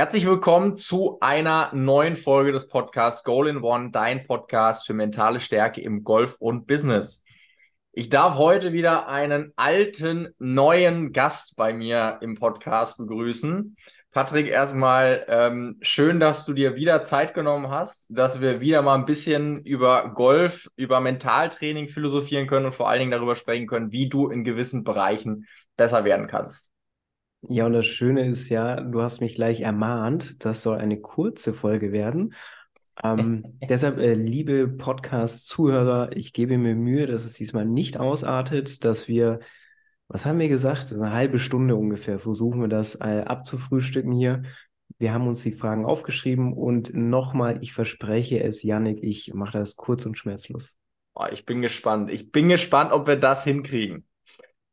Herzlich willkommen zu einer neuen Folge des Podcasts Goal in One, dein Podcast für mentale Stärke im Golf und Business. Ich darf heute wieder einen alten, neuen Gast bei mir im Podcast begrüßen. Patrick, erstmal ähm, schön, dass du dir wieder Zeit genommen hast, dass wir wieder mal ein bisschen über Golf, über Mentaltraining philosophieren können und vor allen Dingen darüber sprechen können, wie du in gewissen Bereichen besser werden kannst. Ja, und das Schöne ist ja, du hast mich gleich ermahnt, das soll eine kurze Folge werden. Ähm, deshalb, äh, liebe Podcast-Zuhörer, ich gebe mir Mühe, dass es diesmal nicht ausartet, dass wir, was haben wir gesagt, eine halbe Stunde ungefähr versuchen wir das äh, abzufrühstücken hier. Wir haben uns die Fragen aufgeschrieben und nochmal, ich verspreche es, Yannick, ich mache das kurz und schmerzlos. Oh, ich bin gespannt. Ich bin gespannt, ob wir das hinkriegen.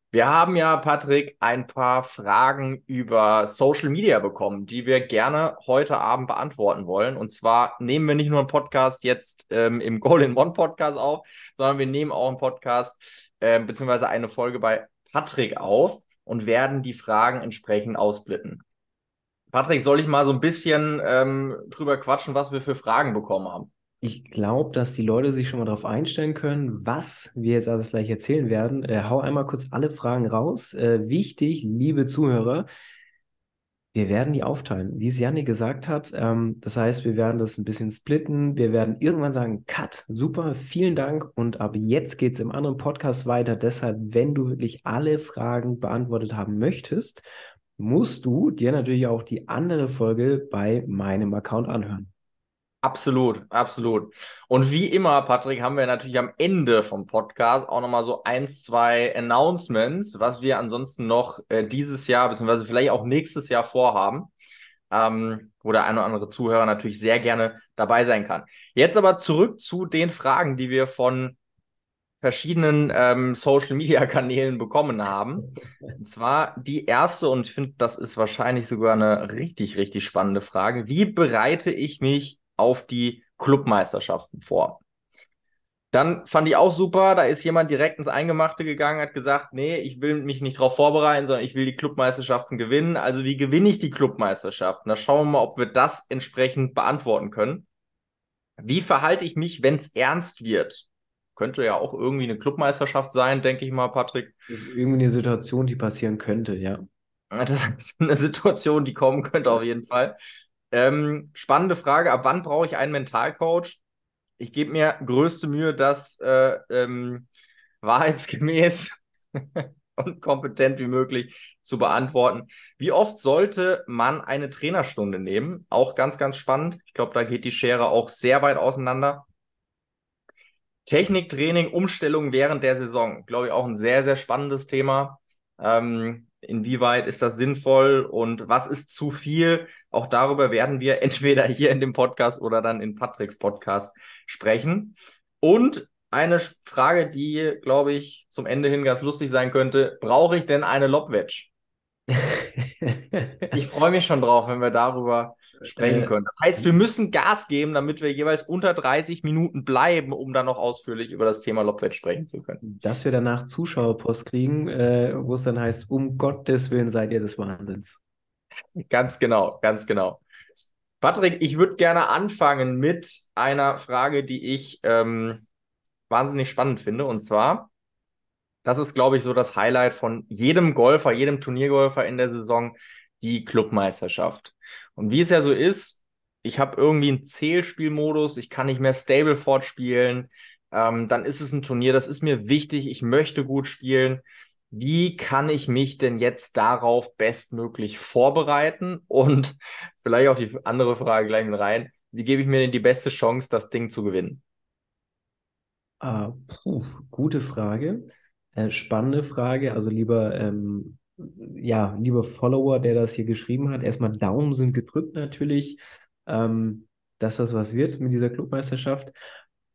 Wir haben ja, Patrick, ein paar Fragen über Social Media bekommen, die wir gerne heute Abend beantworten wollen. Und zwar nehmen wir nicht nur einen Podcast jetzt ähm, im Goal in One Podcast auf, sondern wir nehmen auch einen Podcast äh, beziehungsweise eine Folge bei Patrick auf und werden die Fragen entsprechend ausblitten. Patrick, soll ich mal so ein bisschen ähm, drüber quatschen, was wir für Fragen bekommen haben? Ich glaube, dass die Leute sich schon mal darauf einstellen können, was wir jetzt alles gleich erzählen werden. Äh, hau einmal kurz alle Fragen raus. Äh, wichtig, liebe Zuhörer, wir werden die aufteilen, wie es Janne gesagt hat. Ähm, das heißt, wir werden das ein bisschen splitten. Wir werden irgendwann sagen, Cut, super, vielen Dank. Und ab jetzt geht es im anderen Podcast weiter. Deshalb, wenn du wirklich alle Fragen beantwortet haben möchtest, musst du dir natürlich auch die andere Folge bei meinem Account anhören. Absolut, absolut. Und wie immer, Patrick, haben wir natürlich am Ende vom Podcast auch nochmal so eins, zwei Announcements, was wir ansonsten noch äh, dieses Jahr, beziehungsweise vielleicht auch nächstes Jahr vorhaben, ähm, wo der ein oder andere Zuhörer natürlich sehr gerne dabei sein kann. Jetzt aber zurück zu den Fragen, die wir von verschiedenen ähm, Social-Media-Kanälen bekommen haben. Und zwar die erste, und ich finde, das ist wahrscheinlich sogar eine richtig, richtig spannende Frage. Wie bereite ich mich auf die Clubmeisterschaften vor. Dann fand ich auch super, da ist jemand direkt ins Eingemachte gegangen, hat gesagt, nee, ich will mich nicht darauf vorbereiten, sondern ich will die Clubmeisterschaften gewinnen. Also wie gewinne ich die Clubmeisterschaften? Da schauen wir mal, ob wir das entsprechend beantworten können. Wie verhalte ich mich, wenn es ernst wird? Könnte ja auch irgendwie eine Clubmeisterschaft sein, denke ich mal, Patrick. Das ist irgendwie eine Situation, die passieren könnte, ja. Das ist eine Situation, die kommen könnte auf jeden Fall. Ähm, spannende Frage, ab wann brauche ich einen Mentalcoach? Ich gebe mir größte Mühe, das äh, ähm, wahrheitsgemäß und kompetent wie möglich zu beantworten. Wie oft sollte man eine Trainerstunde nehmen? Auch ganz, ganz spannend. Ich glaube, da geht die Schere auch sehr weit auseinander. Techniktraining, Umstellung während der Saison, glaube ich, auch ein sehr, sehr spannendes Thema. Ähm, Inwieweit ist das sinnvoll und was ist zu viel? Auch darüber werden wir entweder hier in dem Podcast oder dann in Patricks Podcast sprechen. Und eine Frage, die, glaube ich, zum Ende hin ganz lustig sein könnte. Brauche ich denn eine Lobwedge? Ich freue mich schon drauf, wenn wir darüber sprechen äh, können. Das heißt, wir müssen Gas geben, damit wir jeweils unter 30 Minuten bleiben, um dann noch ausführlich über das Thema Lobwett sprechen zu können. Dass wir danach Zuschauerpost kriegen, äh, wo es dann heißt, um Gottes Willen seid ihr des Wahnsinns. Ganz genau, ganz genau. Patrick, ich würde gerne anfangen mit einer Frage, die ich ähm, wahnsinnig spannend finde. Und zwar, das ist, glaube ich, so das Highlight von jedem Golfer, jedem Turniergolfer in der Saison, die Clubmeisterschaft. Und wie es ja so ist, ich habe irgendwie einen Zählspielmodus, ich kann nicht mehr Stableford spielen, ähm, dann ist es ein Turnier, das ist mir wichtig, ich möchte gut spielen. Wie kann ich mich denn jetzt darauf bestmöglich vorbereiten? Und vielleicht auch die andere Frage gleich mit rein. Wie gebe ich mir denn die beste Chance, das Ding zu gewinnen? Uh, puh, gute Frage. Äh, spannende Frage. Also lieber, ähm, ja, lieber Follower, der das hier geschrieben hat, erstmal Daumen sind gedrückt natürlich, ähm, dass das was wird mit dieser Clubmeisterschaft.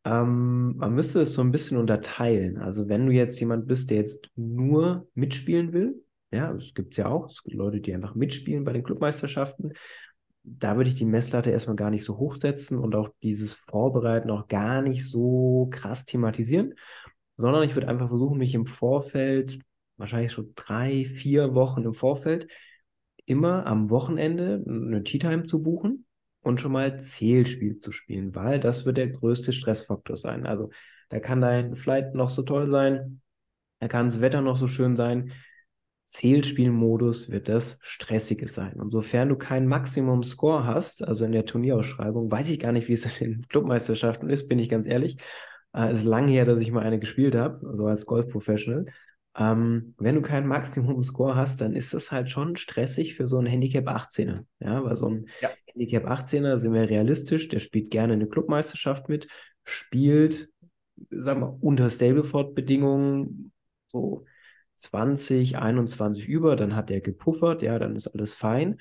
Ähm, man müsste es so ein bisschen unterteilen. Also wenn du jetzt jemand bist, der jetzt nur mitspielen will, ja, es gibt ja auch, es gibt Leute, die einfach mitspielen bei den Clubmeisterschaften. Da würde ich die Messlatte erstmal gar nicht so hochsetzen und auch dieses Vorbereiten auch gar nicht so krass thematisieren, sondern ich würde einfach versuchen, mich im Vorfeld, wahrscheinlich so drei, vier Wochen im Vorfeld, immer am Wochenende eine Tea Time zu buchen und schon mal Zählspiel zu spielen, weil das wird der größte Stressfaktor sein. Also da kann dein Flight noch so toll sein, da kann das Wetter noch so schön sein. Zählspielmodus wird das Stressige sein. Und sofern du keinen Maximum-Score hast, also in der Turnierausschreibung, weiß ich gar nicht, wie es in den Clubmeisterschaften ist, bin ich ganz ehrlich. Es äh, ist lange her, dass ich mal eine gespielt habe, so als Golf-Professional. Ähm, wenn du keinen Maximum-Score hast, dann ist das halt schon stressig für so einen Handicap 18er. Ja, weil so ein ja. Handicap 18er, sind wir realistisch, der spielt gerne eine Clubmeisterschaft mit, spielt, sagen wir, unter Stableford-Bedingungen so 20, 21 über, dann hat er gepuffert, ja, dann ist alles fein.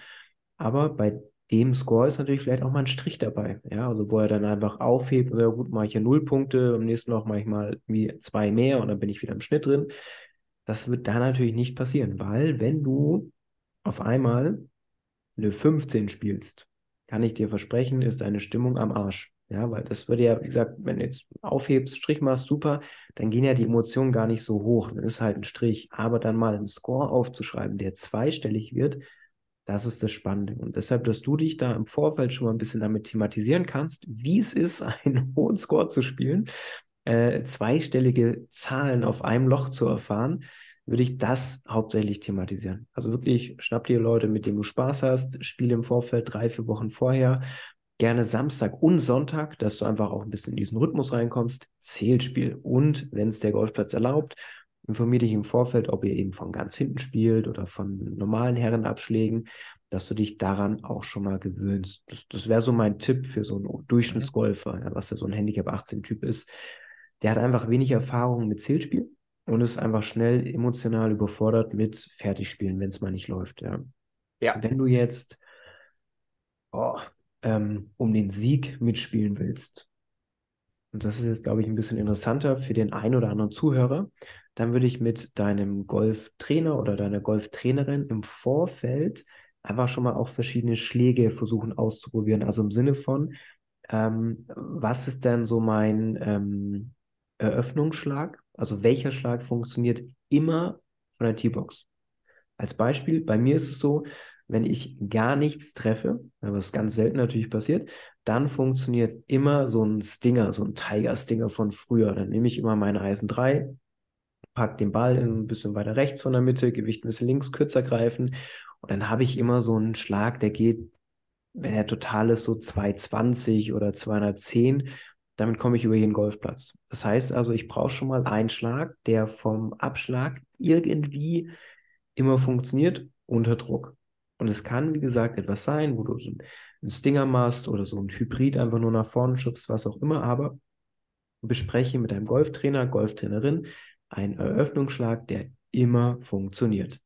Aber bei dem Score ist natürlich vielleicht auch mal ein Strich dabei. Ja, also wo er dann einfach aufhebt, ja gut, mache ich ja null Punkte, am nächsten Noch mache ich mal zwei mehr und dann bin ich wieder im Schnitt drin. Das wird da natürlich nicht passieren, weil wenn du auf einmal eine 15 spielst, kann ich dir versprechen, ist deine Stimmung am Arsch. Ja, weil das würde ja, wie gesagt, wenn du jetzt aufhebst, Strich machst, super, dann gehen ja die Emotionen gar nicht so hoch. Dann ist halt ein Strich. Aber dann mal einen Score aufzuschreiben, der zweistellig wird, das ist das Spannende. Und deshalb, dass du dich da im Vorfeld schon mal ein bisschen damit thematisieren kannst, wie es ist, einen hohen Score zu spielen, äh, zweistellige Zahlen auf einem Loch zu erfahren, würde ich das hauptsächlich thematisieren. Also wirklich, schnapp dir Leute, mit denen du Spaß hast, spiele im Vorfeld drei, vier Wochen vorher, gerne Samstag und Sonntag, dass du einfach auch ein bisschen in diesen Rhythmus reinkommst, Zählspiel. Und wenn es der Golfplatz erlaubt, informiere dich im Vorfeld, ob ihr eben von ganz hinten spielt oder von normalen Herrenabschlägen, dass du dich daran auch schon mal gewöhnst. Das, das wäre so mein Tipp für so einen Durchschnittsgolfer, ja, was ja so ein Handicap 18-Typ ist, der hat einfach wenig Erfahrung mit Zählspiel und ist einfach schnell emotional überfordert mit Fertigspielen, wenn es mal nicht läuft. Ja. ja. Wenn du jetzt oh, ähm, um den Sieg mitspielen willst, und das ist jetzt, glaube ich, ein bisschen interessanter für den einen oder anderen Zuhörer, dann würde ich mit deinem Golftrainer oder deiner Golftrainerin im Vorfeld einfach schon mal auch verschiedene Schläge versuchen auszuprobieren. Also im Sinne von, ähm, was ist denn so mein ähm, Eröffnungsschlag, also welcher Schlag funktioniert immer von der T-Box. Als Beispiel, bei mir ist es so, wenn ich gar nichts treffe, was ganz selten natürlich passiert, dann funktioniert immer so ein Stinger, so ein Tiger-Stinger von früher. Dann nehme ich immer meine Eisen 3, pack den Ball ein bisschen weiter rechts von der Mitte, Gewicht ein bisschen links, kürzer greifen und dann habe ich immer so einen Schlag, der geht, wenn er total ist, so 220 oder 210 damit komme ich über jeden Golfplatz. Das heißt also, ich brauche schon mal einen Schlag, der vom Abschlag irgendwie immer funktioniert unter Druck. Und es kann, wie gesagt, etwas sein, wo du so einen Stinger machst oder so ein Hybrid einfach nur nach vorne schubst, was auch immer, aber bespreche mit deinem Golftrainer, Golftrainerin einen Eröffnungsschlag, der immer funktioniert.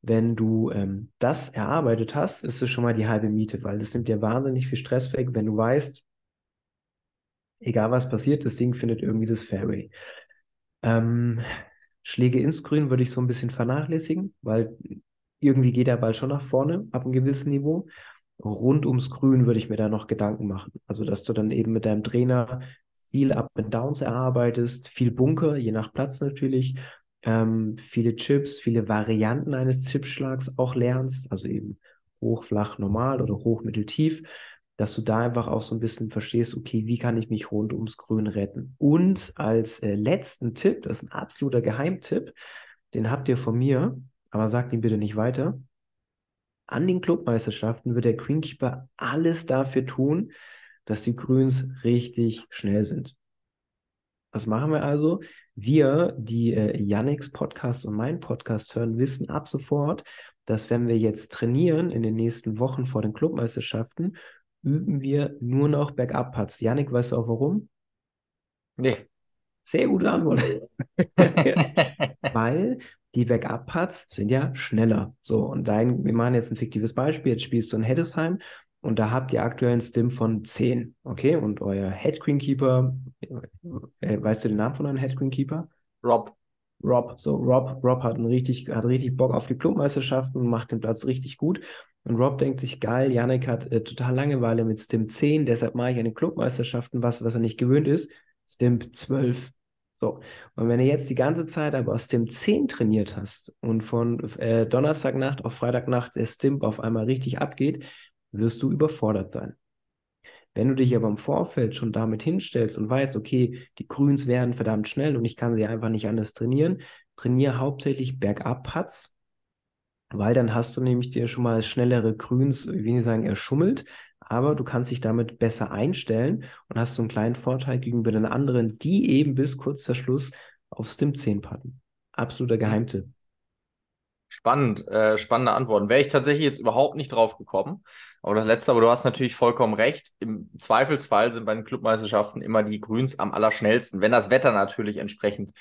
Wenn du ähm, das erarbeitet hast, ist es schon mal die halbe Miete, weil das nimmt dir wahnsinnig viel Stress weg, wenn du weißt, egal was passiert, das Ding findet irgendwie das Fairway. Ähm, Schläge ins Grün würde ich so ein bisschen vernachlässigen, weil irgendwie geht der Ball schon nach vorne ab einem gewissen Niveau. Rund ums Grün würde ich mir da noch Gedanken machen. Also, dass du dann eben mit deinem Trainer viel Up and Downs erarbeitest, viel Bunker, je nach Platz natürlich, ähm, viele Chips, viele Varianten eines Chipschlags auch lernst, also eben hoch, flach, normal oder hoch, mittel, tief dass du da einfach auch so ein bisschen verstehst, okay, wie kann ich mich rund ums Grün retten? Und als äh, letzten Tipp, das ist ein absoluter Geheimtipp, den habt ihr von mir, aber sagt ihn bitte nicht weiter. An den Clubmeisterschaften wird der Greenkeeper alles dafür tun, dass die Grüns richtig schnell sind. Was machen wir also? Wir, die äh, Yannicks Podcast und meinen Podcast hören, wissen ab sofort, dass wenn wir jetzt trainieren in den nächsten Wochen vor den Clubmeisterschaften, üben wir nur noch Backup-Putts. Janik, weißt du auch warum? Nee. Sehr gute Antwort. Weil die Backup-Putts sind ja schneller. So, und dein, wir machen jetzt ein fiktives Beispiel. Jetzt spielst du in Heddesheim und da habt ihr aktuell einen Stim von 10. Okay, und euer Head Keeper, äh, weißt du den Namen von eurem Head Keeper? Rob. Rob. So, Rob, Rob hat, einen richtig, hat richtig Bock auf die Clubmeisterschaften und macht den Platz richtig gut. Und Rob denkt sich, geil, Yannick hat äh, total Langeweile mit Stimp 10, deshalb mache ich an den Clubmeisterschaften was, was er nicht gewöhnt ist. Stimp 12. So, und wenn du jetzt die ganze Zeit aber aus dem 10 trainiert hast und von äh, Donnerstagnacht auf Freitagnacht der Stimp auf einmal richtig abgeht, wirst du überfordert sein. Wenn du dich aber im Vorfeld schon damit hinstellst und weißt, okay, die Grüns werden verdammt schnell und ich kann sie einfach nicht anders trainieren, trainiere hauptsächlich Bergab-Putts, weil dann hast du nämlich dir schon mal schnellere Grüns, wie ich sagen, erschummelt aber du kannst dich damit besser einstellen und hast so einen kleinen Vorteil gegenüber den anderen, die eben bis kurz vor Schluss auf Stim 10 patten. Absoluter Geheimtipp. Spannend, äh, spannende Antworten. Wäre ich tatsächlich jetzt überhaupt nicht drauf gekommen. Aber das letzte, aber du hast natürlich vollkommen recht. Im Zweifelsfall sind bei den Clubmeisterschaften immer die Grüns am allerschnellsten, wenn das Wetter natürlich entsprechend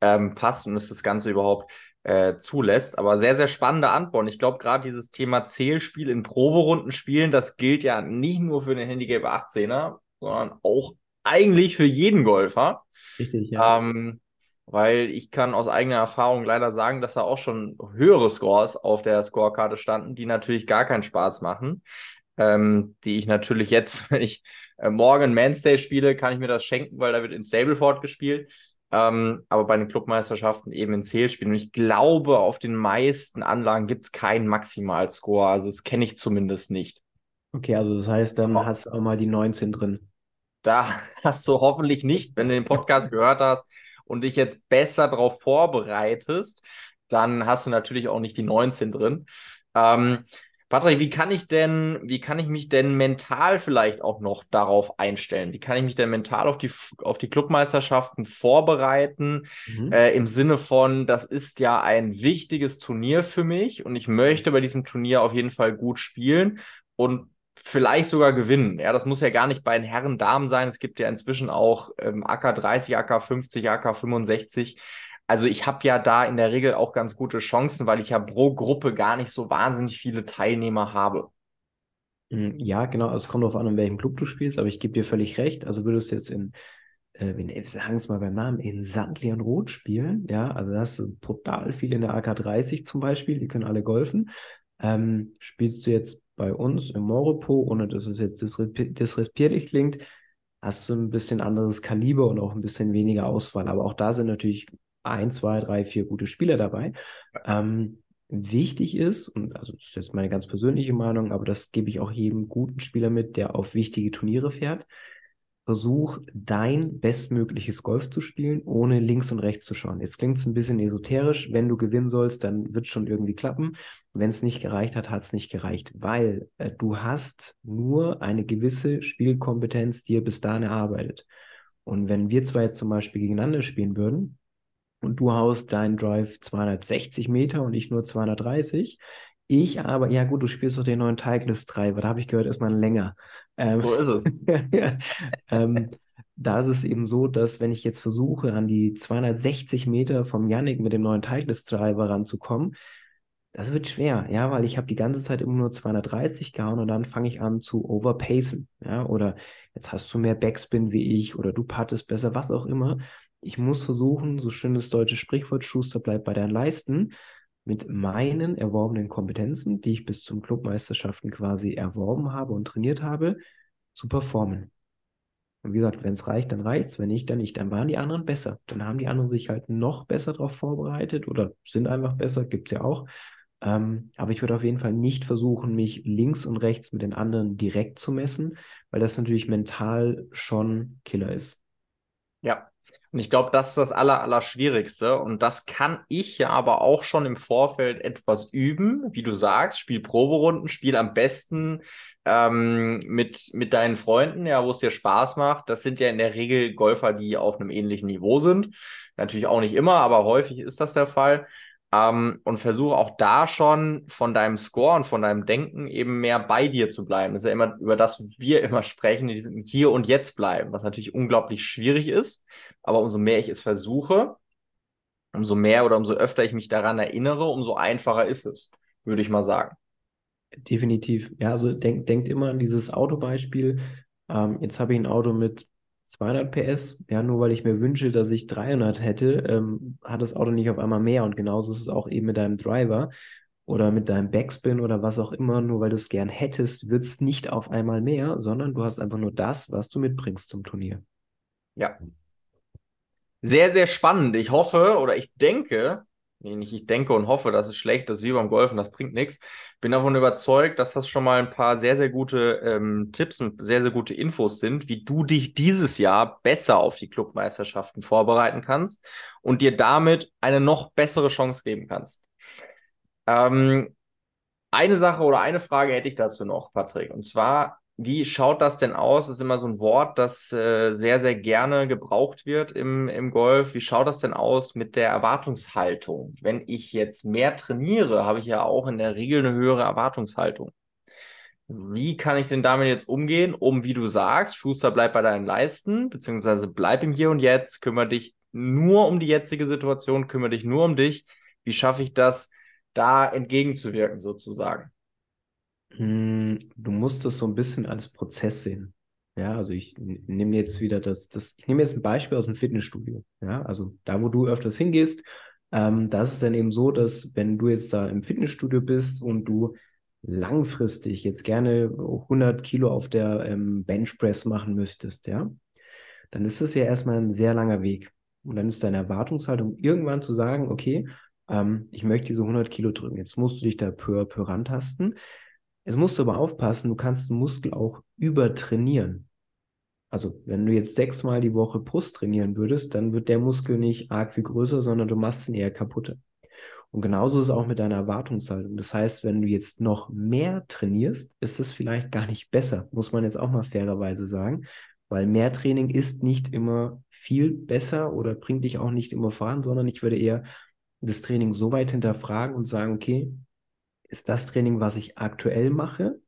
ähm, passt und es das Ganze überhaupt äh, zulässt. Aber sehr, sehr spannende Antworten. Ich glaube, gerade dieses Thema Zählspiel in Proberunden spielen, das gilt ja nicht nur für den Handicap 18er, sondern auch eigentlich für jeden Golfer. Richtig, ja. Ähm, weil ich kann aus eigener Erfahrung leider sagen, dass da auch schon höhere Scores auf der Scorekarte standen, die natürlich gar keinen Spaß machen. Ähm, die ich natürlich jetzt, wenn ich äh, morgen Manstay spiele, kann ich mir das schenken, weil da wird in Stableford gespielt. Ähm, aber bei den Clubmeisterschaften eben in Zählspielen. Und ich glaube, auf den meisten Anlagen gibt es keinen Maximalscore. Also das kenne ich zumindest nicht. Okay, also das heißt, dann oh. hast du auch mal die 19 drin. Da hast du hoffentlich nicht, wenn du den Podcast gehört hast, und dich jetzt besser darauf vorbereitest, dann hast du natürlich auch nicht die 19 drin. Ähm, Patrick, wie kann ich denn, wie kann ich mich denn mental vielleicht auch noch darauf einstellen? Wie kann ich mich denn mental auf die, auf die Clubmeisterschaften vorbereiten? Mhm. Äh, Im Sinne von, das ist ja ein wichtiges Turnier für mich und ich möchte bei diesem Turnier auf jeden Fall gut spielen. Und vielleicht sogar gewinnen. Ja, das muss ja gar nicht bei den Herren Damen sein. Es gibt ja inzwischen auch ähm, AK 30, AK 50, AK 65. Also ich habe ja da in der Regel auch ganz gute Chancen, weil ich ja pro Gruppe gar nicht so wahnsinnig viele Teilnehmer habe. Hm, ja, genau. Also es kommt darauf an, in welchem Club du spielst, aber ich gebe dir völlig recht. Also würdest du jetzt in, äh, in sagen es mal beim Namen, in Sandlian Roth spielen, ja, also das ist brutal viel in der AK 30 zum Beispiel, die können alle golfen. Ähm, spielst du jetzt bei uns im Moropo, ohne dass es jetzt disrespektierlich klingt, hast du ein bisschen anderes Kaliber und auch ein bisschen weniger Auswahl. Aber auch da sind natürlich ein, zwei, drei, vier gute Spieler dabei. Ähm, wichtig ist, und also das ist jetzt meine ganz persönliche Meinung, aber das gebe ich auch jedem guten Spieler mit, der auf wichtige Turniere fährt, versuch dein bestmögliches Golf zu spielen, ohne links und rechts zu schauen. Jetzt klingt es ein bisschen esoterisch. Wenn du gewinnen sollst, dann wird es schon irgendwie klappen. Wenn es nicht gereicht hat, hat es nicht gereicht, weil äh, du hast nur eine gewisse Spielkompetenz dir bis dahin erarbeitet. Und wenn wir zwei jetzt zum Beispiel gegeneinander spielen würden, und du haust deinen Drive 260 Meter und ich nur 230, ich aber, ja gut, du spielst doch den neuen Titleist Treiber, da habe ich gehört, ist man länger. Ähm, so ist es. ähm, da ist es eben so, dass wenn ich jetzt versuche, an die 260 Meter vom Yannick mit dem neuen Titleist Treiber ranzukommen, das wird schwer, ja, weil ich habe die ganze Zeit immer nur 230 gehauen und dann fange ich an zu overpacen, ja, oder jetzt hast du mehr Backspin wie ich oder du pattest besser, was auch immer. Ich muss versuchen, so schönes deutsches Sprichwort, Schuster bleibt bei deinen Leisten, mit meinen erworbenen Kompetenzen, die ich bis zum Clubmeisterschaften quasi erworben habe und trainiert habe, zu performen. Und wie gesagt, wenn es reicht, dann reicht es. Wenn nicht, dann nicht. Dann waren die anderen besser. Dann haben die anderen sich halt noch besser darauf vorbereitet oder sind einfach besser, gibt es ja auch. Ähm, aber ich würde auf jeden Fall nicht versuchen, mich links und rechts mit den anderen direkt zu messen, weil das natürlich mental schon Killer ist. Ja, und ich glaube, das ist das Aller, Allerschwierigste. Und das kann ich ja aber auch schon im Vorfeld etwas üben. Wie du sagst, spiel Proberunden, spiel am besten ähm, mit, mit deinen Freunden, ja, wo es dir Spaß macht. Das sind ja in der Regel Golfer, die auf einem ähnlichen Niveau sind. Natürlich auch nicht immer, aber häufig ist das der Fall. Ähm, und versuche auch da schon von deinem Score und von deinem Denken eben mehr bei dir zu bleiben. Das ist ja immer über das wir immer sprechen, in diesem Hier und Jetzt bleiben, was natürlich unglaublich schwierig ist. Aber umso mehr ich es versuche, umso mehr oder umso öfter ich mich daran erinnere, umso einfacher ist es, würde ich mal sagen. Definitiv. Ja, also denk, denkt immer an dieses Autobeispiel. Ähm, jetzt habe ich ein Auto mit 200 PS, ja, nur weil ich mir wünsche, dass ich 300 hätte, ähm, hat das Auto nicht auf einmal mehr. Und genauso ist es auch eben mit deinem Driver oder mit deinem Backspin oder was auch immer. Nur weil du es gern hättest, wird es nicht auf einmal mehr, sondern du hast einfach nur das, was du mitbringst zum Turnier. Ja. Sehr, sehr spannend. Ich hoffe oder ich denke, nee, nicht ich denke und hoffe, das ist schlecht, das ist wie beim Golfen, das bringt nichts. Bin davon überzeugt, dass das schon mal ein paar sehr, sehr gute ähm, Tipps und sehr, sehr gute Infos sind, wie du dich dieses Jahr besser auf die Clubmeisterschaften vorbereiten kannst und dir damit eine noch bessere Chance geben kannst. Ähm, eine Sache oder eine Frage hätte ich dazu noch, Patrick. Und zwar, wie schaut das denn aus? Das ist immer so ein Wort, das äh, sehr, sehr gerne gebraucht wird im, im Golf. Wie schaut das denn aus mit der Erwartungshaltung? Wenn ich jetzt mehr trainiere, habe ich ja auch in der Regel eine höhere Erwartungshaltung. Wie kann ich denn damit jetzt umgehen, um, wie du sagst, Schuster, bleib bei deinen Leisten, beziehungsweise bleib im Hier und Jetzt, kümmere dich nur um die jetzige Situation, kümmere dich nur um dich. Wie schaffe ich das, da entgegenzuwirken, sozusagen? Hm, du musst das so ein bisschen als Prozess sehen. Ja, also ich nehme jetzt wieder das, das, ich nehme jetzt ein Beispiel aus dem Fitnessstudio. Ja, also da, wo du öfters hingehst, ähm, da ist es dann eben so, dass wenn du jetzt da im Fitnessstudio bist und du langfristig jetzt gerne 100 Kilo auf der ähm, Benchpress machen möchtest, ja, dann ist das ja erstmal ein sehr langer Weg. Und dann ist deine Erwartungshaltung irgendwann zu sagen, okay, ähm, ich möchte diese 100 Kilo drücken. Jetzt musst du dich da peu à peu rantasten. Jetzt musst du aber aufpassen, du kannst den Muskel auch übertrainieren. Also, wenn du jetzt sechsmal die Woche Brust trainieren würdest, dann wird der Muskel nicht arg viel größer, sondern du machst ihn eher kaputt. Und genauso ist es auch mit deiner Erwartungshaltung. Das heißt, wenn du jetzt noch mehr trainierst, ist es vielleicht gar nicht besser, muss man jetzt auch mal fairerweise sagen, weil mehr Training ist nicht immer viel besser oder bringt dich auch nicht immer voran, sondern ich würde eher das Training so weit hinterfragen und sagen, okay, ist das Training, was ich aktuell mache,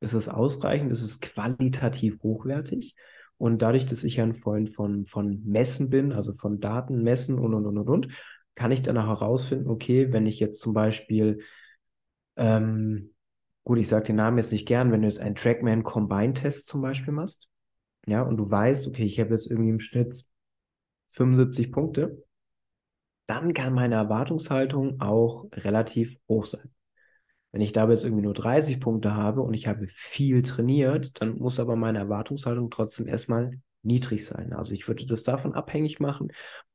ist es ausreichend, ist es qualitativ hochwertig? Und dadurch, dass ich ja ein Freund von, von Messen bin, also von Daten messen und, und, und, und, und, kann ich dann auch herausfinden, okay, wenn ich jetzt zum Beispiel, ähm, gut, ich sage den Namen jetzt nicht gern, wenn du jetzt einen Trackman Combine Test zum Beispiel machst, ja, und du weißt, okay, ich habe jetzt irgendwie im Schnitt 75 Punkte, dann kann meine Erwartungshaltung auch relativ hoch sein. Wenn ich dabei jetzt irgendwie nur 30 Punkte habe und ich habe viel trainiert, dann muss aber meine Erwartungshaltung trotzdem erstmal niedrig sein. Also ich würde das davon abhängig machen,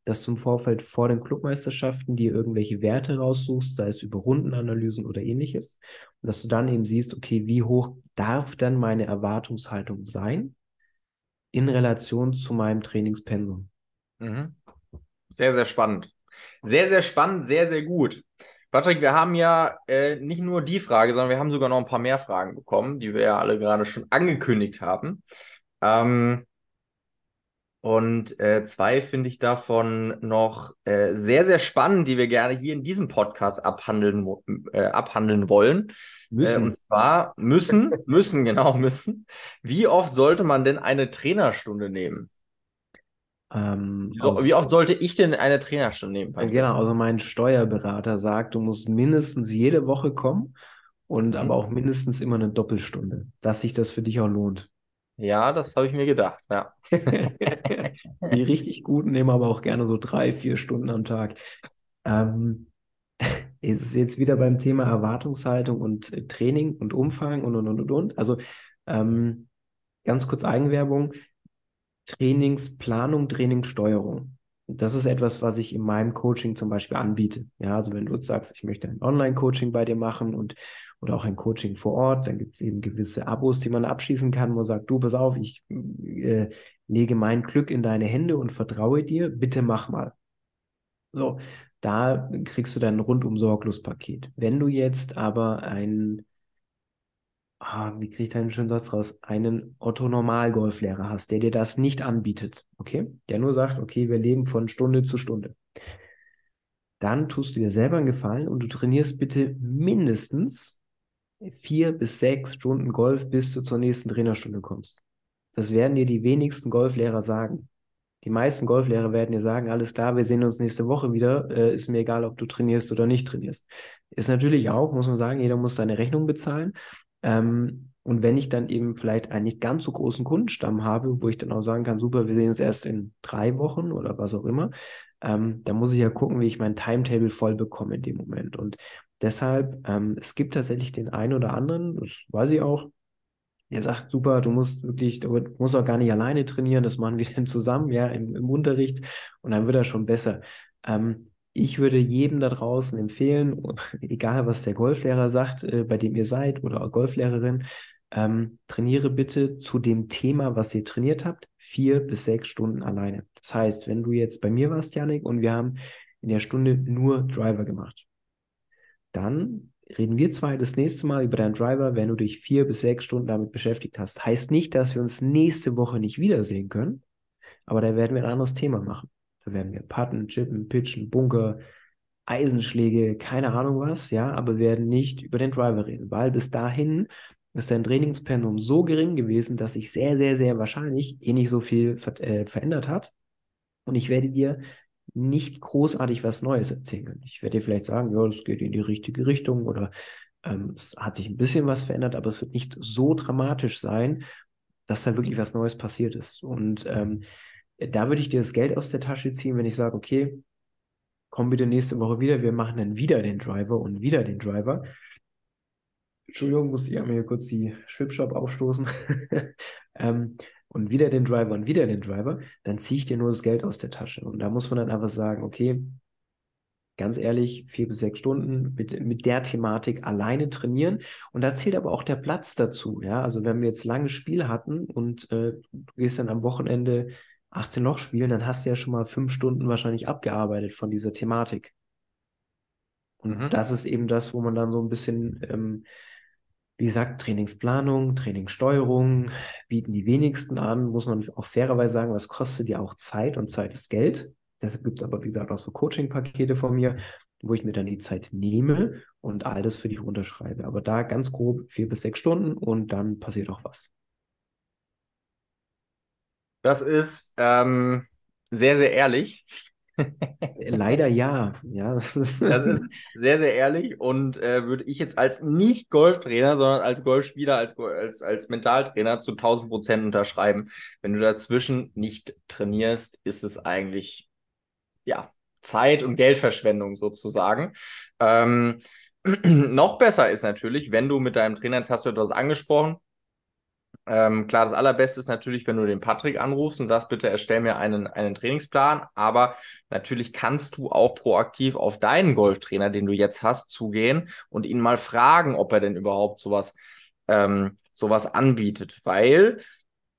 dass du im Vorfeld vor den Clubmeisterschaften dir irgendwelche Werte raussuchst, sei es über Rundenanalysen oder ähnliches, und dass du dann eben siehst, okay, wie hoch darf dann meine Erwartungshaltung sein in Relation zu meinem Trainingspensum. Mhm. Sehr, sehr spannend. Sehr, sehr spannend, sehr, sehr gut. Patrick, wir haben ja äh, nicht nur die Frage, sondern wir haben sogar noch ein paar mehr Fragen bekommen, die wir ja alle gerade schon angekündigt haben. Ähm, und äh, zwei finde ich davon noch äh, sehr, sehr spannend, die wir gerne hier in diesem Podcast abhandeln, äh, abhandeln wollen. Äh, müssen. und zwar müssen, müssen, genau, müssen. Wie oft sollte man denn eine Trainerstunde nehmen? Ähm, so, aus, wie oft sollte ich denn eine Trainerstunde nehmen? Genau, also mein Steuerberater sagt, du musst mindestens jede Woche kommen und mhm. aber auch mindestens immer eine Doppelstunde, dass sich das für dich auch lohnt. Ja, das habe ich mir gedacht, ja. Die richtig guten nehmen aber auch gerne so drei, vier Stunden am Tag. Ähm, es ist jetzt wieder beim Thema Erwartungshaltung und äh, Training und Umfang und und und und. und. Also ähm, ganz kurz Eigenwerbung. Trainingsplanung, Trainingssteuerung. Das ist etwas, was ich in meinem Coaching zum Beispiel anbiete. Ja, also wenn du sagst, ich möchte ein Online-Coaching bei dir machen und oder auch ein Coaching vor Ort, dann gibt es eben gewisse Abos, die man abschließen kann, wo man sagt, du, pass auf, ich äh, lege mein Glück in deine Hände und vertraue dir, bitte mach mal. So, da kriegst du dann ein rundum sorglos Paket. Wenn du jetzt aber ein ah, wie kriege ich da einen schönen Satz raus, einen Otto-Normal-Golflehrer hast, der dir das nicht anbietet, okay? Der nur sagt, okay, wir leben von Stunde zu Stunde. Dann tust du dir selber einen Gefallen und du trainierst bitte mindestens vier bis sechs Stunden Golf, bis du zur nächsten Trainerstunde kommst. Das werden dir die wenigsten Golflehrer sagen. Die meisten Golflehrer werden dir sagen, alles klar, wir sehen uns nächste Woche wieder, äh, ist mir egal, ob du trainierst oder nicht trainierst. Ist natürlich auch, muss man sagen, jeder muss seine Rechnung bezahlen, ähm, und wenn ich dann eben vielleicht einen nicht ganz so großen Kundenstamm habe, wo ich dann auch sagen kann, super, wir sehen uns erst in drei Wochen oder was auch immer, ähm, dann muss ich ja gucken, wie ich mein Timetable voll bekomme in dem Moment. Und deshalb, ähm, es gibt tatsächlich den einen oder anderen, das weiß ich auch, der sagt, super, du musst wirklich, du musst auch gar nicht alleine trainieren, das machen wir dann zusammen, ja, im, im Unterricht und dann wird er schon besser. Ähm, ich würde jedem da draußen empfehlen, egal was der Golflehrer sagt, äh, bei dem ihr seid oder Golflehrerin, ähm, trainiere bitte zu dem Thema, was ihr trainiert habt, vier bis sechs Stunden alleine. Das heißt, wenn du jetzt bei mir warst, Janik, und wir haben in der Stunde nur Driver gemacht, dann reden wir zwei das nächste Mal über deinen Driver, wenn du dich vier bis sechs Stunden damit beschäftigt hast. Heißt nicht, dass wir uns nächste Woche nicht wiedersehen können, aber da werden wir ein anderes Thema machen. Da werden wir putten, chippen, pitchen, Bunker, Eisenschläge, keine Ahnung was, ja, aber werden nicht über den Driver reden, weil bis dahin ist dein Trainingspensum so gering gewesen, dass sich sehr, sehr, sehr wahrscheinlich eh nicht so viel ver äh, verändert hat. Und ich werde dir nicht großartig was Neues erzählen können. Ich werde dir vielleicht sagen, ja, das geht in die richtige Richtung oder ähm, es hat sich ein bisschen was verändert, aber es wird nicht so dramatisch sein, dass da wirklich was Neues passiert ist. Und ähm, da würde ich dir das Geld aus der Tasche ziehen, wenn ich sage, okay, komm bitte nächste Woche wieder, wir machen dann wieder den Driver und wieder den Driver. Entschuldigung, muss ich einmal hier kurz die Schwipshop aufstoßen. ähm, und wieder den Driver und wieder den Driver, dann ziehe ich dir nur das Geld aus der Tasche. Und da muss man dann einfach sagen, okay, ganz ehrlich, vier bis sechs Stunden mit, mit der Thematik alleine trainieren. Und da zählt aber auch der Platz dazu. Ja, also wenn wir jetzt langes Spiel hatten und äh, du gehst dann am Wochenende 18 Loch spielen, dann hast du ja schon mal fünf Stunden wahrscheinlich abgearbeitet von dieser Thematik. Und mhm. das ist eben das, wo man dann so ein bisschen ähm, wie gesagt, Trainingsplanung, Trainingssteuerung bieten die wenigsten an, muss man auch fairerweise sagen, was kostet ja auch Zeit und Zeit ist Geld. Deshalb gibt es aber, wie gesagt, auch so Coaching-Pakete von mir, wo ich mir dann die Zeit nehme und all das für dich unterschreibe. Aber da ganz grob vier bis sechs Stunden und dann passiert auch was. Das ist ähm, sehr, sehr ehrlich. Leider ja. Ja, das ist, das ist sehr, sehr ehrlich und äh, würde ich jetzt als nicht Golftrainer, sondern als Golfspieler, als, als, als Mentaltrainer zu 1000 Prozent unterschreiben. Wenn du dazwischen nicht trainierst, ist es eigentlich, ja, Zeit- und Geldverschwendung sozusagen. Ähm, noch besser ist natürlich, wenn du mit deinem Trainer, jetzt hast du etwas angesprochen, ähm, klar, das Allerbeste ist natürlich, wenn du den Patrick anrufst und sagst, bitte erstell mir einen, einen Trainingsplan. Aber natürlich kannst du auch proaktiv auf deinen Golftrainer, den du jetzt hast, zugehen und ihn mal fragen, ob er denn überhaupt sowas, ähm, sowas anbietet. Weil,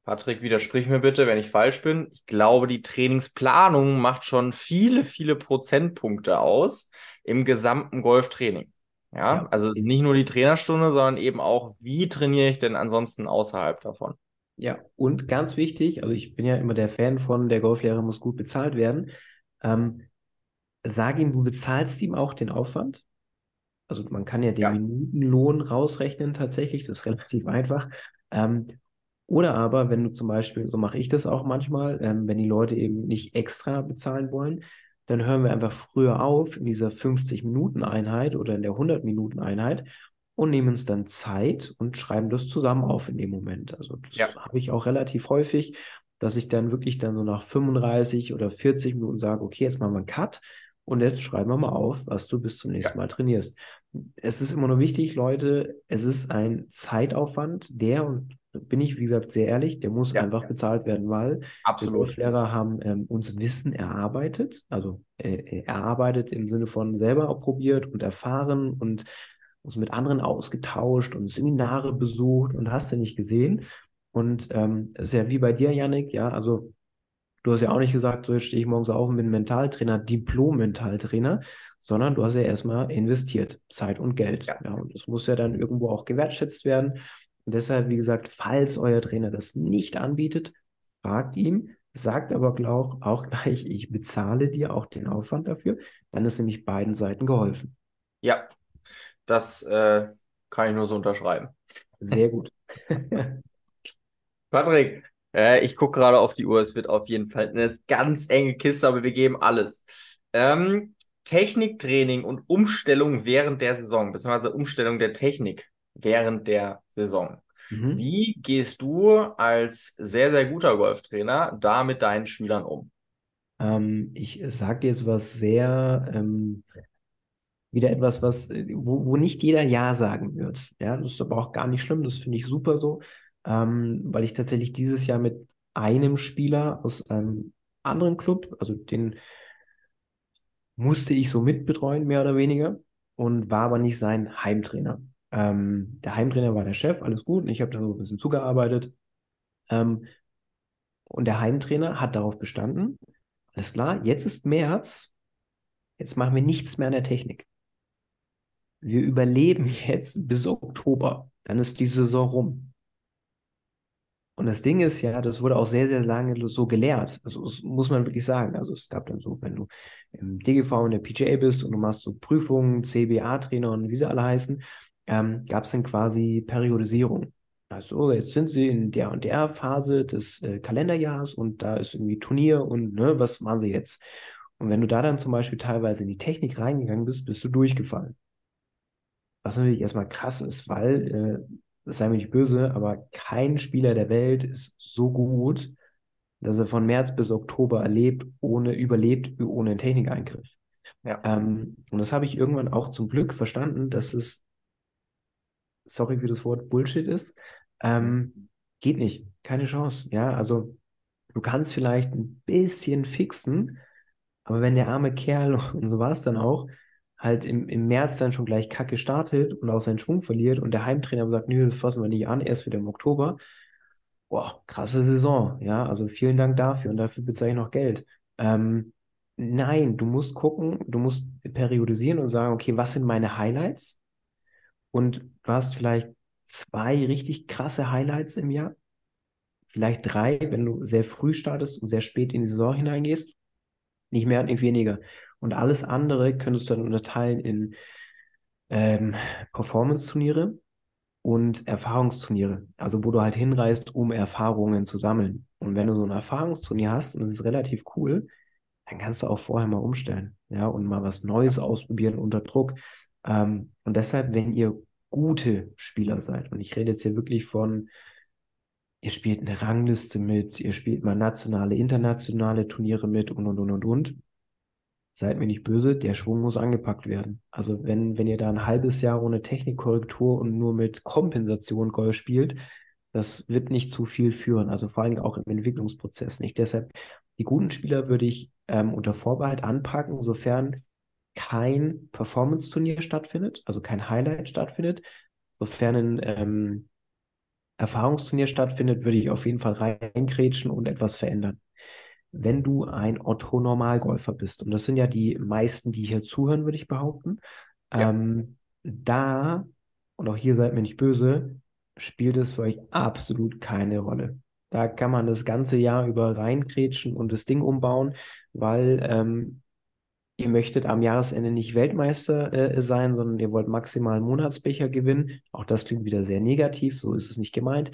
Patrick, widersprich mir bitte, wenn ich falsch bin. Ich glaube, die Trainingsplanung macht schon viele, viele Prozentpunkte aus im gesamten Golftraining. Ja, ja, also nicht nur die Trainerstunde, sondern eben auch, wie trainiere ich denn ansonsten außerhalb davon? Ja, und ganz wichtig, also ich bin ja immer der Fan von, der Golflehrer muss gut bezahlt werden. Ähm, sag ihm, du bezahlst ihm auch den Aufwand. Also man kann ja den ja. Minutenlohn rausrechnen tatsächlich, das ist relativ einfach. Ähm, oder aber, wenn du zum Beispiel, so mache ich das auch manchmal, ähm, wenn die Leute eben nicht extra bezahlen wollen, dann hören wir einfach früher auf in dieser 50-Minuten-Einheit oder in der 100-Minuten-Einheit und nehmen uns dann Zeit und schreiben das zusammen auf in dem Moment. Also das ja. habe ich auch relativ häufig, dass ich dann wirklich dann so nach 35 oder 40 Minuten sage, okay, jetzt machen wir einen Cut und jetzt schreiben wir mal auf, was du bis zum nächsten ja. Mal trainierst. Es ist immer nur wichtig, Leute, es ist ein Zeitaufwand, der, und bin ich, wie gesagt, sehr ehrlich, der muss ja. einfach bezahlt werden, weil Golflehrer haben ähm, uns Wissen erarbeitet, also äh, äh, erarbeitet im Sinne von selber probiert und erfahren und uns mit anderen ausgetauscht und Seminare besucht und hast du nicht gesehen. Und ähm, ist ja wie bei dir, Yannick, ja, also du hast ja auch nicht gesagt, so jetzt stehe ich morgens auf und bin Mentaltrainer, Diplom-Mentaltrainer, sondern du hast ja erstmal investiert, Zeit und Geld. Ja. ja, und das muss ja dann irgendwo auch gewertschätzt werden. Und deshalb, wie gesagt, falls euer Trainer das nicht anbietet, fragt ihm, sagt aber auch, auch gleich, ich bezahle dir auch den Aufwand dafür. Dann ist nämlich beiden Seiten geholfen. Ja, das äh, kann ich nur so unterschreiben. Sehr gut. Patrick, äh, ich gucke gerade auf die Uhr. Es wird auf jeden Fall eine ganz enge Kiste, aber wir geben alles. Ähm, Techniktraining und Umstellung während der Saison, beziehungsweise Umstellung der Technik während der Saison. Mhm. Wie gehst du als sehr, sehr guter Golftrainer da mit deinen Schülern um? Ähm, ich sage jetzt was sehr, ähm, wieder etwas, was, wo, wo nicht jeder Ja sagen wird. Ja, das ist aber auch gar nicht schlimm, das finde ich super so. ähm, weil ich tatsächlich dieses Jahr mit einem Spieler aus einem anderen Club, also den musste ich so mitbetreuen, mehr oder weniger, und war aber nicht sein Heimtrainer. Ähm, der Heimtrainer war der Chef, alles gut, und ich habe da so ein bisschen zugearbeitet. Ähm, und der Heimtrainer hat darauf bestanden, alles klar, jetzt ist März, jetzt machen wir nichts mehr an der Technik. Wir überleben jetzt bis Oktober, dann ist die Saison rum. Und das Ding ist ja, das wurde auch sehr, sehr lange so gelehrt. Also das muss man wirklich sagen. Also es gab dann so, wenn du im DGV und der PGA bist und du machst so Prüfungen, CBA-Trainer und wie sie alle heißen, ähm, gab es dann quasi Periodisierung. Also jetzt sind sie in der und der Phase des äh, Kalenderjahres und da ist irgendwie Turnier und ne, was machen sie jetzt? Und wenn du da dann zum Beispiel teilweise in die Technik reingegangen bist, bist du durchgefallen. Was natürlich erstmal krass ist, weil äh, sei mir nicht böse, aber kein Spieler der Welt ist so gut, dass er von März bis Oktober erlebt, ohne, überlebt, ohne einen Technikeingriff. Ja. Ähm, und das habe ich irgendwann auch zum Glück verstanden, dass es, sorry für das Wort, Bullshit ist. Ähm, geht nicht. Keine Chance. Ja, also du kannst vielleicht ein bisschen fixen, aber wenn der arme Kerl, und so war es dann auch, halt im, im März dann schon gleich kacke startet und auch seinen Schwung verliert und der Heimtrainer sagt, nö, das fassen wir nicht an, erst wieder im Oktober. Boah, krasse Saison, ja, also vielen Dank dafür und dafür bezahle ich noch Geld. Ähm, nein, du musst gucken, du musst periodisieren und sagen, okay, was sind meine Highlights? Und du hast vielleicht zwei richtig krasse Highlights im Jahr, vielleicht drei, wenn du sehr früh startest und sehr spät in die Saison hineingehst. Nicht mehr, nicht weniger. Und alles andere könntest du dann unterteilen in ähm, Performance-Turniere und Erfahrungsturniere. Also wo du halt hinreist, um Erfahrungen zu sammeln. Und wenn du so ein Erfahrungsturnier hast und es ist relativ cool, dann kannst du auch vorher mal umstellen, ja, und mal was Neues ausprobieren unter Druck. Ähm, und deshalb, wenn ihr gute Spieler seid, und ich rede jetzt hier wirklich von, ihr spielt eine Rangliste mit, ihr spielt mal nationale, internationale Turniere mit und und und und und, seid mir nicht böse, der Schwung muss angepackt werden. Also wenn, wenn ihr da ein halbes Jahr ohne Technikkorrektur und nur mit Kompensation Golf spielt, das wird nicht zu viel führen. Also vor allem auch im Entwicklungsprozess nicht. Deshalb, die guten Spieler würde ich ähm, unter Vorbehalt anpacken, sofern kein Performance-Turnier stattfindet, also kein Highlight stattfindet. Sofern ein ähm, Erfahrungsturnier stattfindet, würde ich auf jeden Fall reingrätschen und etwas verändern wenn du ein Otto-Normalgolfer bist, und das sind ja die meisten, die hier zuhören, würde ich behaupten, ja. ähm, da, und auch hier seid mir nicht böse, spielt es für euch absolut keine Rolle. Da kann man das ganze Jahr über reinkrätschen und das Ding umbauen, weil ähm, ihr möchtet am Jahresende nicht Weltmeister äh, sein, sondern ihr wollt maximal einen Monatsbecher gewinnen. Auch das klingt wieder sehr negativ, so ist es nicht gemeint.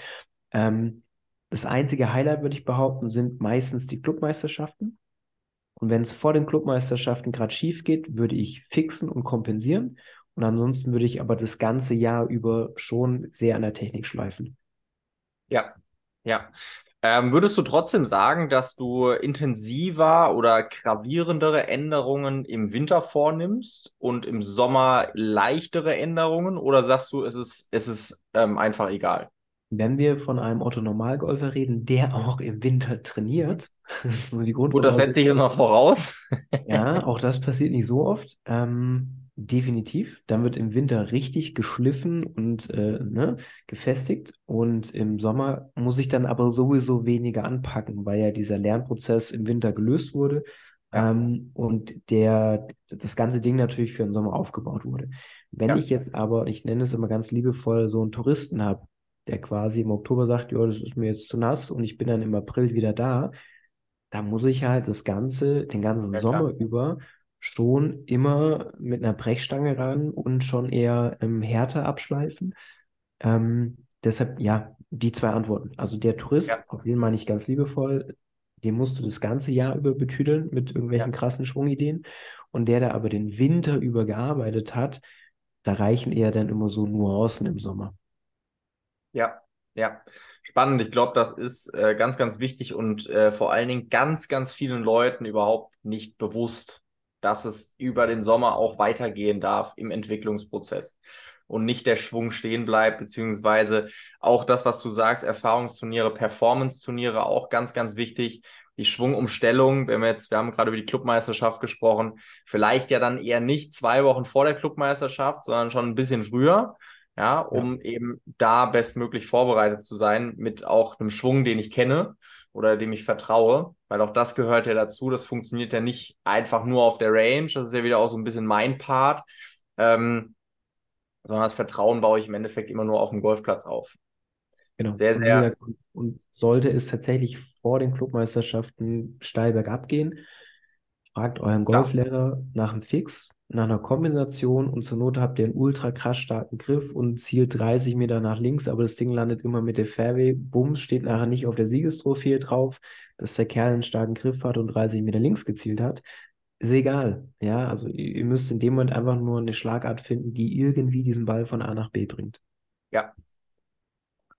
Ähm, das einzige Highlight, würde ich behaupten, sind meistens die Clubmeisterschaften. Und wenn es vor den Clubmeisterschaften gerade schief geht, würde ich fixen und kompensieren. Und ansonsten würde ich aber das ganze Jahr über schon sehr an der Technik schleifen. Ja, ja. Ähm, würdest du trotzdem sagen, dass du intensiver oder gravierendere Änderungen im Winter vornimmst und im Sommer leichtere Änderungen? Oder sagst du, es ist, es ist ähm, einfach egal? Wenn wir von einem Otto-Normalgolfer reden, der auch im Winter trainiert, das ist so die Gut, das setze ich noch voraus. ja, auch das passiert nicht so oft. Ähm, definitiv. Dann wird im Winter richtig geschliffen und äh, ne, gefestigt. Und im Sommer muss ich dann aber sowieso weniger anpacken, weil ja dieser Lernprozess im Winter gelöst wurde. Ähm, und der, das ganze Ding natürlich für den Sommer aufgebaut wurde. Wenn ja. ich jetzt aber, ich nenne es immer ganz liebevoll, so einen Touristen habe, der quasi im Oktober sagt, ja, das ist mir jetzt zu nass und ich bin dann im April wieder da, da muss ich halt das Ganze, den ganzen ja, Sommer über schon immer mit einer Brechstange ran und schon eher ähm, härter abschleifen. Ähm, deshalb, ja, die zwei Antworten. Also der Tourist, ja. auch den meine ich ganz liebevoll, den musst du das ganze Jahr über betüdeln mit irgendwelchen ja. krassen Schwungideen. Und der, der aber den Winter über gearbeitet hat, da reichen eher dann immer so Nuancen im Sommer. Ja, ja. Spannend. Ich glaube, das ist äh, ganz, ganz wichtig und äh, vor allen Dingen ganz, ganz vielen Leuten überhaupt nicht bewusst, dass es über den Sommer auch weitergehen darf im Entwicklungsprozess. und nicht der Schwung stehen bleibt, beziehungsweise auch das, was du sagst, Erfahrungsturniere, Performance-Turniere, auch ganz, ganz wichtig. Die Schwungumstellung, wenn wir jetzt, wir haben gerade über die Clubmeisterschaft gesprochen, vielleicht ja dann eher nicht zwei Wochen vor der Clubmeisterschaft, sondern schon ein bisschen früher, ja, um ja. eben da bestmöglich vorbereitet zu sein mit auch einem Schwung, den ich kenne oder dem ich vertraue, weil auch das gehört ja dazu. Das funktioniert ja nicht einfach nur auf der Range, das ist ja wieder auch so ein bisschen mein Part, ähm, sondern das Vertrauen baue ich im Endeffekt immer nur auf dem Golfplatz auf. Genau. Sehr, sehr. Und sollte es tatsächlich vor den Clubmeisterschaften steil bergab gehen, fragt euren Golflehrer ja. nach einem Fix, nach einer Kombination und zur Not habt ihr einen ultra krass starken Griff und zielt 30 Meter nach links, aber das Ding landet immer mit der Fairway. Bums steht nachher nicht auf der Siegestrophäe drauf, dass der Kerl einen starken Griff hat und 30 Meter links gezielt hat. Ist egal. Ja, also ihr müsst in dem Moment einfach nur eine Schlagart finden, die irgendwie diesen Ball von A nach B bringt. Ja,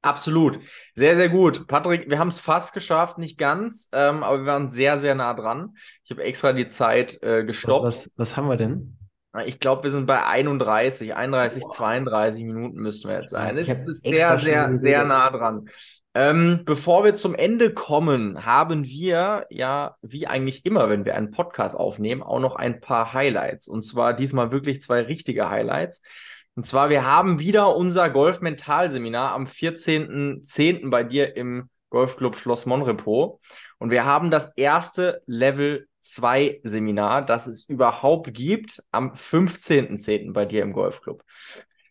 Absolut. Sehr, sehr gut. Patrick, wir haben es fast geschafft, nicht ganz, ähm, aber wir waren sehr, sehr nah dran. Ich habe extra die Zeit äh, gestoppt. Was, was, was, haben wir denn? Ich glaube, wir sind bei 31, 31, Boah. 32 Minuten müssten wir jetzt sein. Es ist sehr, sehr, sehr nah dran. Ähm, bevor wir zum Ende kommen, haben wir ja, wie eigentlich immer, wenn wir einen Podcast aufnehmen, auch noch ein paar Highlights. Und zwar diesmal wirklich zwei richtige Highlights. Und zwar, wir haben wieder unser Golf-Mental-Seminar am 14.10. bei dir im Golfclub Schloss Monrepo. Und wir haben das erste Level 2 Seminar, das es überhaupt gibt, am 15.10. bei dir im Golfclub.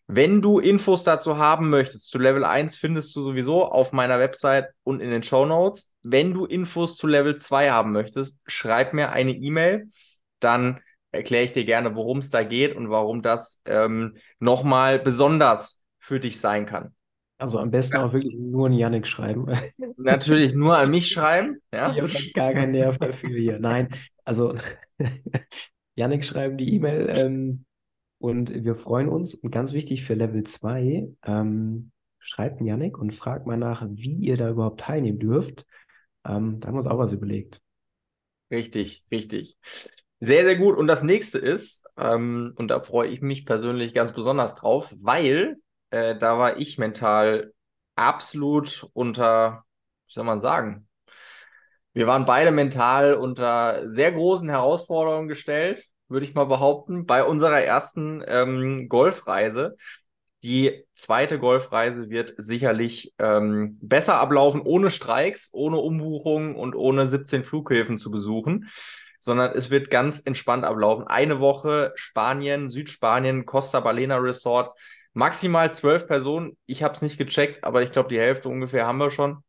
Wenn du Infos dazu haben möchtest, zu Level 1 findest du sowieso auf meiner Website und in den Show Notes. Wenn du Infos zu Level 2 haben möchtest, schreib mir eine E-Mail. Dann erkläre ich dir gerne, worum es da geht und warum das ähm, nochmal besonders für dich sein kann. Also am besten ja. auch wirklich nur an Yannick schreiben. Natürlich nur an mich schreiben. Ja? Ich habe gar keinen Nerv dafür hier. Nein, also Yannick schreiben die E-Mail ähm, und wir freuen uns. Und ganz wichtig für Level 2, ähm, schreibt Yannick und fragt mal nach, wie ihr da überhaupt teilnehmen dürft. Ähm, da haben wir uns auch was überlegt. Richtig, richtig. Sehr, sehr gut. Und das nächste ist, ähm, und da freue ich mich persönlich ganz besonders drauf, weil äh, da war ich mental absolut unter, wie soll man sagen, wir waren beide mental unter sehr großen Herausforderungen gestellt, würde ich mal behaupten, bei unserer ersten ähm, Golfreise. Die zweite Golfreise wird sicherlich ähm, besser ablaufen, ohne Streiks, ohne Umbuchungen und ohne 17 Flughäfen zu besuchen sondern es wird ganz entspannt ablaufen. Eine Woche Spanien, Südspanien, Costa Balena Resort, maximal zwölf Personen. Ich habe es nicht gecheckt, aber ich glaube, die Hälfte ungefähr haben wir schon.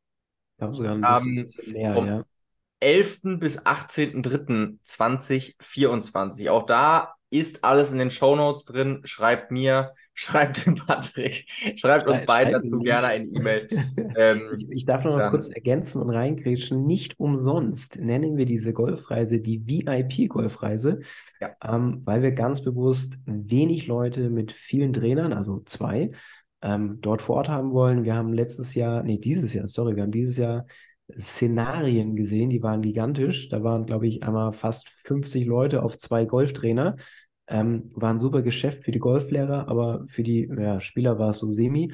Ich glaube sogar ein bisschen, ähm, bisschen mehr, vom ja. 11. bis 18.03.2024. Auch da ist alles in den Show Notes drin. Schreibt mir, Schreibt dem Patrick, schreibt uns beiden dazu nicht. gerne eine E-Mail. ähm, ich, ich, darf noch mal kurz ergänzen und reingrätschen. Nicht umsonst nennen wir diese Golfreise die VIP-Golfreise, ja. ähm, weil wir ganz bewusst wenig Leute mit vielen Trainern, also zwei, ähm, dort vor Ort haben wollen. Wir haben letztes Jahr, nee, dieses Jahr, sorry, wir haben dieses Jahr Szenarien gesehen, die waren gigantisch. Da waren, glaube ich, einmal fast 50 Leute auf zwei Golftrainer. Ähm, war ein super Geschäft für die Golflehrer, aber für die ja, Spieler war es so semi.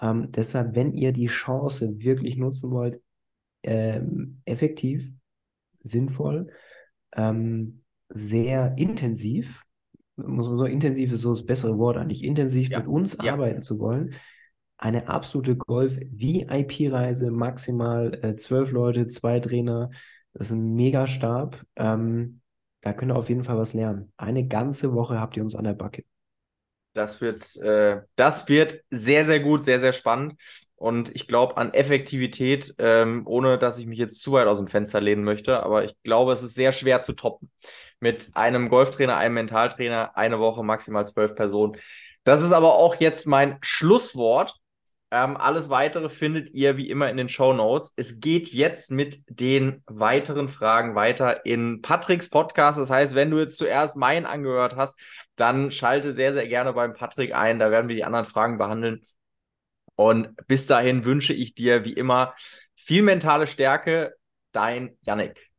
Ähm, deshalb, wenn ihr die Chance wirklich nutzen wollt, ähm, effektiv, sinnvoll, ähm, sehr intensiv, muss man so intensiv ist so das bessere Wort eigentlich, intensiv ja. mit uns ja. arbeiten zu wollen, eine absolute Golf-VIP-Reise, maximal äh, zwölf Leute, zwei Trainer, das ist ein Megastab. Ähm, da könnt ihr auf jeden Fall was lernen. Eine ganze Woche habt ihr uns an der Backe. Das wird, äh, das wird sehr, sehr gut, sehr, sehr spannend. Und ich glaube an Effektivität, ähm, ohne dass ich mich jetzt zu weit aus dem Fenster lehnen möchte, aber ich glaube, es ist sehr schwer zu toppen. Mit einem Golftrainer, einem Mentaltrainer, eine Woche, maximal zwölf Personen. Das ist aber auch jetzt mein Schlusswort. Ähm, alles weitere findet ihr wie immer in den Show Notes. Es geht jetzt mit den weiteren Fragen weiter in Patricks Podcast. Das heißt, wenn du jetzt zuerst meinen angehört hast, dann schalte sehr, sehr gerne beim Patrick ein. Da werden wir die anderen Fragen behandeln. Und bis dahin wünsche ich dir wie immer viel mentale Stärke. Dein Yannick.